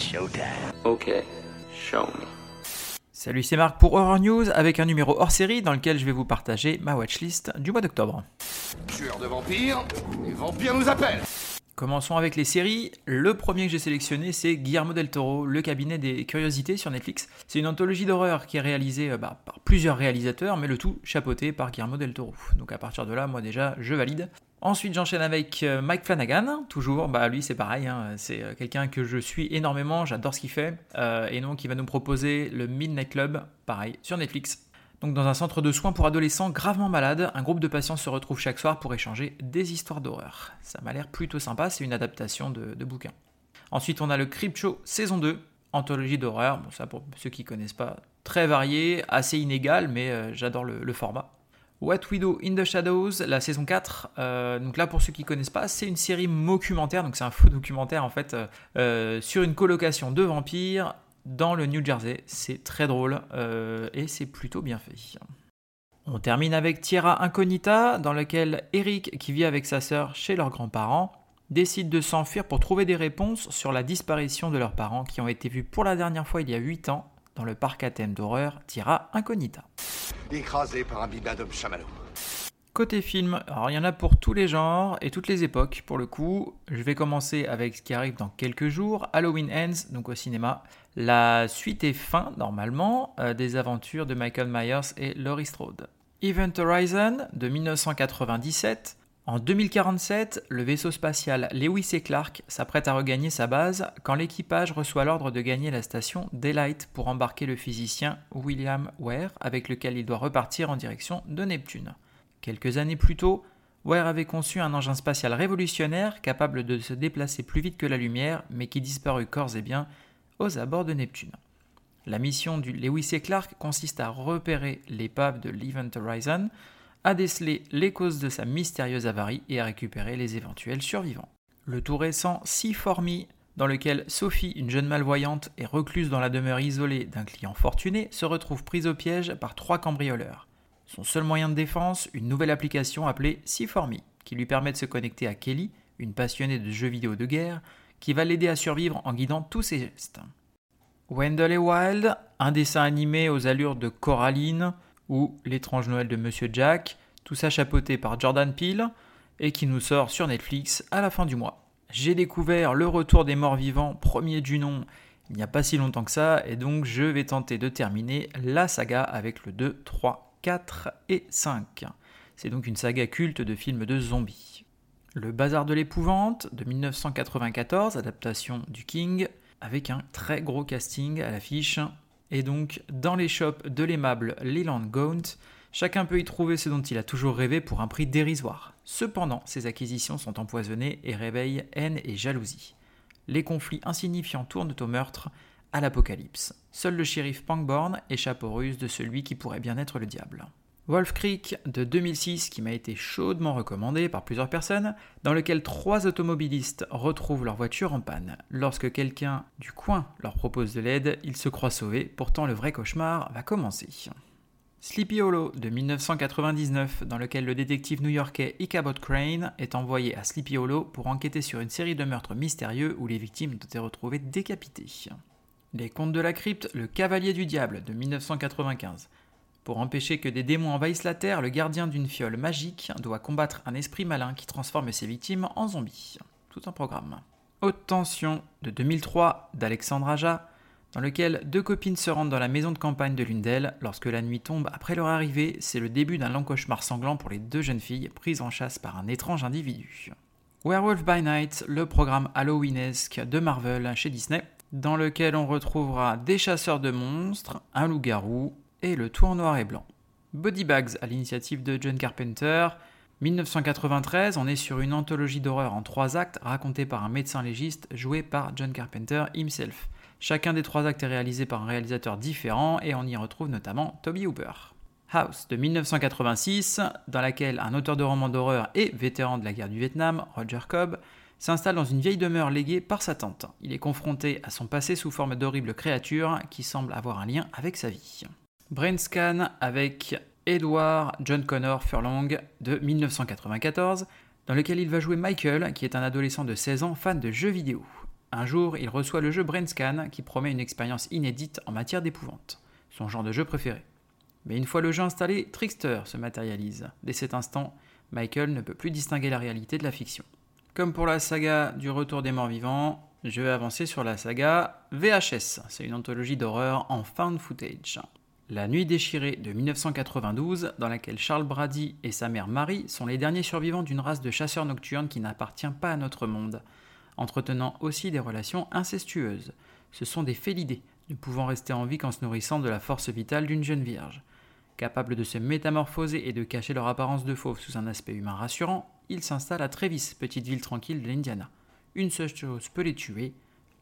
showtime. Ok, show me. Salut, c'est Marc pour Horror News avec un numéro hors série dans lequel je vais vous partager ma watchlist du mois d'octobre. Tueur de vampires, les vampires nous appellent Commençons avec les séries. Le premier que j'ai sélectionné, c'est Guillermo del Toro, Le cabinet des curiosités sur Netflix. C'est une anthologie d'horreur qui est réalisée euh, bah, par plusieurs réalisateurs, mais le tout chapeauté par Guillermo del Toro. Donc à partir de là, moi déjà, je valide. Ensuite, j'enchaîne avec euh, Mike Flanagan, toujours. Bah, lui, c'est pareil. hein, C'est euh, quelqu'un que je suis énormément. J'adore ce qu'il fait. Euh, et donc, il va nous proposer le Midnight Club, pareil, sur Netflix. Donc, dans un centre de soins pour adolescents gravement malades, un groupe de patients se retrouve chaque soir pour échanger des histoires d'horreur. Ça m'a l'air plutôt sympa. C'est une adaptation de, bouquin. Ensuite, on a le Creep Show saison 2, anthologie d'horreur. Bon, ça, pour ceux qui connaissent pas, très varié, assez inégal, mais j'adore le format. What We Do in the Shadows, la saison 4. Euh, donc là, pour ceux qui connaissent pas, c'est une série documentaire, donc c'est un faux documentaire en fait, euh, euh, sur une colocation de vampires dans le New Jersey. C'est très drôle et c'est plutôt bien fait. On termine avec Tierra Incognita, dans lequel Eric, qui vit avec sa sœur chez leurs grands-parents, décide de s'enfuir pour trouver des réponses sur la disparition de leurs parents qui ont été vus pour la dernière fois il y a 8 ans dans le parc à thème d'horreur Tierra Incognita. Écrasé par un bibendum chamallow. Côté film, alors il y en a pour tous les genres et toutes les époques pour le coup. Je vais commencer avec ce qui arrive dans quelques jours, Halloween Ends, donc au cinéma. La suite est fin normalement euh, des aventures de Michael Myers et Laurie Strode. Event Horizon de 1997. En 2047, le vaisseau spatial Lewis et Clark s'apprête à regagner sa base quand l'équipage reçoit l'ordre de gagner la station Daylight pour embarquer le physicien William Ware avec lequel il doit repartir en direction de Neptune. Quelques années plus tôt, Ware avait conçu un engin spatial révolutionnaire capable de se déplacer plus vite que la lumière, mais qui disparut corps et biens aux abords de Neptune. La mission du Lewis et Clark consiste à repérer l'épave de l'Event Horizon, à déceler les causes de sa mystérieuse avarie et à récupérer les éventuels survivants. Le tout récent See For Me, dans lequel Sophie, une jeune malvoyante, est recluse dans la demeure isolée d'un client fortuné, se retrouve prise au piège par trois cambrioleurs. Son seul moyen de défense, une nouvelle application appelée See4Me, qui lui permet de se connecter à Kelly, une passionnée de jeux vidéo de guerre, qui va l'aider à survivre en guidant tous ses gestes. Wendell et Wild, un dessin animé aux allures de Coraline ou L'étrange Noël de Monsieur Jack, tout ça chapeauté par Jordan Peele et qui nous sort sur Netflix à la fin du mois. J'ai découvert Le Retour des Morts Vivants, premier du nom, il n'y a pas si longtemps que ça, et donc je vais tenter de terminer la saga avec le 2, 3, 4 et 5. C'est donc une saga culte de films de zombies. Le Bazar de l'épouvante de 1994, adaptation du King, avec un très gros casting à l'affiche. Et donc, dans les shops de l'aimable Leland Gaunt, chacun peut y trouver ce dont il a toujours rêvé pour un prix dérisoire. Cependant, ces acquisitions sont empoisonnées et réveillent haine et jalousie. Les conflits insignifiants tournent au meurtre, à l'apocalypse. Seul le shérif Pangborn échappe aux ruses de celui qui pourrait bien être le diable. Wolf Creek de 2006 qui m'a été chaudement recommandé par plusieurs personnes, dans lequel trois automobilistes retrouvent leur voiture en panne. Lorsque quelqu'un du coin leur propose de l'aide, ils se croient sauvés, pourtant le vrai cauchemar va commencer. Sleepy Hollow de 1999, dans lequel le détective new-yorkais Ichabod Crane est envoyé à Sleepy Hollow pour enquêter sur une série de meurtres mystérieux où les victimes ont été retrouvées décapitées. Les Contes de la Crypte, Le Cavalier du Diable de 1995. Pour empêcher que des démons envahissent la Terre, le gardien d'une fiole magique doit combattre un esprit malin qui transforme ses victimes en zombies. Tout un programme. Haute tension de 2003 d'Alexandre Aja, dans lequel deux copines se rendent dans la maison de campagne de l'une d'elles. Lorsque la nuit tombe après leur arrivée, c'est le début d'un long cauchemar sanglant pour les deux jeunes filles prises en chasse par un étrange individu. Werewolf by Night, le programme Halloweenesque de Marvel chez Disney, dans lequel on retrouvera des chasseurs de monstres, un loup-garou et le tour noir et blanc. Body Bags à l'initiative de John Carpenter. 1993, on est sur une anthologie d'horreur en trois actes racontée par un médecin légiste joué par John Carpenter himself. Chacun des trois actes est réalisé par un réalisateur différent et on y retrouve notamment Toby Hooper. House de 1986, dans laquelle un auteur de romans d'horreur et vétéran de la guerre du Vietnam, Roger Cobb, s'installe dans une vieille demeure léguée par sa tante. Il est confronté à son passé sous forme d'horribles créatures qui semblent avoir un lien avec sa vie. Brain Scan avec Edward John Connor Furlong de 1994, dans lequel il va jouer Michael, qui est un adolescent de 16 ans fan de jeux vidéo. Un jour, il reçoit le jeu Brainscan qui promet une expérience inédite en matière d'épouvante, son genre de jeu préféré. Mais une fois le jeu installé, Trickster se matérialise. Dès cet instant, Michael ne peut plus distinguer la réalité de la fiction. Comme pour la saga du Retour des morts vivants, je vais avancer sur la saga VHS. C'est une anthologie d'horreur en found footage. La Nuit déchirée de 1992, dans laquelle Charles Brady et sa mère Marie sont les derniers survivants d'une race de chasseurs nocturnes qui n'appartient pas à notre monde, entretenant aussi des relations incestueuses. Ce sont des félidés, ne pouvant rester en vie qu'en se nourrissant de la force vitale d'une jeune vierge. Capables de se métamorphoser et de cacher leur apparence de fauve sous un aspect humain rassurant, ils s'installent à Travis, petite ville tranquille de l'Indiana. Une seule chose peut les tuer,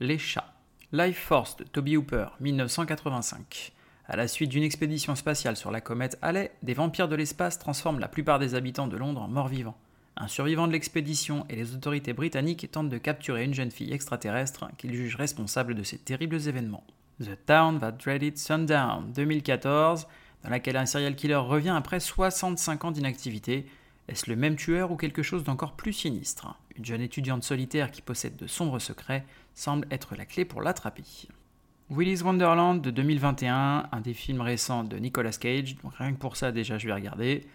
les chats. Life Force de Toby Hooper, 1985. À la suite d'une expédition spatiale sur la comète Halley, des vampires de l'espace transforment la plupart des habitants de Londres en morts-vivants. Un survivant de l'expédition et les autorités britanniques tentent de capturer une jeune fille extraterrestre qu'ils jugent responsable de ces terribles événements. The Town That Dreaded Sundown, 2014, dans laquelle un serial killer revient après 65 ans d'inactivité. Est-ce le même tueur ou quelque chose d'encore plus sinistre? Une jeune étudiante solitaire qui possède de sombres secrets semble être la clé pour l'attraper. Willy's Wonderland de 2021, un des films récents de Nicolas Cage, donc rien que pour ça déjà je vais regarder,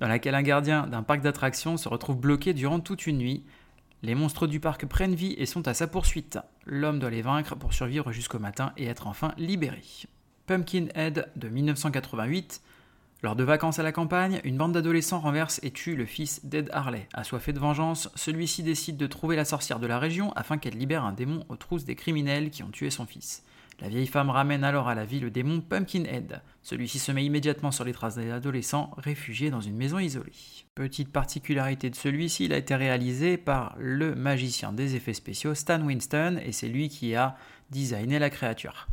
dans laquelle un gardien d'un parc d'attractions se retrouve bloqué durant toute une nuit. Les monstres du parc prennent vie et sont à sa poursuite. L'homme doit les vaincre pour survivre jusqu'au matin et être enfin libéré. Pumpkinhead de 1988. Lors de vacances à la campagne, une bande d'adolescents renverse et tue le fils d'Ed Harley. Assoiffé de vengeance, celui-ci décide de trouver la sorcière de la région afin qu'elle libère un démon aux trousses des criminels qui ont tué son fils. La vieille femme ramène alors à la vie le démon Pumpkinhead. Celui-ci se met immédiatement sur les traces des adolescents réfugiés dans une maison isolée. Petite particularité de celui-ci, il a été réalisé par le magicien des effets spéciaux Stan Winston et c'est lui qui a designé la créature.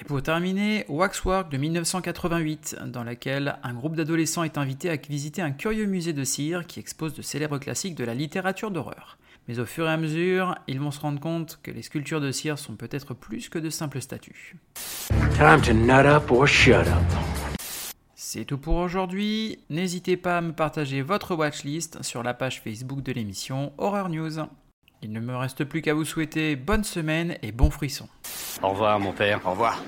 Et pour terminer, Waxwork de 1988, dans laquelle un groupe d'adolescents est invité à visiter un curieux musée de cire qui expose de célèbres classiques de la littérature d'horreur. Mais au fur et à mesure, ils vont se rendre compte que les sculptures de cire sont peut-être plus que de simples statues. Time to nut up or shut up. C'est tout pour aujourd'hui. N'hésitez pas à me partager votre watchlist sur la page Facebook de l'émission Horror News. Il ne me reste plus qu'à vous souhaiter bonne semaine et bon frisson. Au revoir, mon père. Au revoir.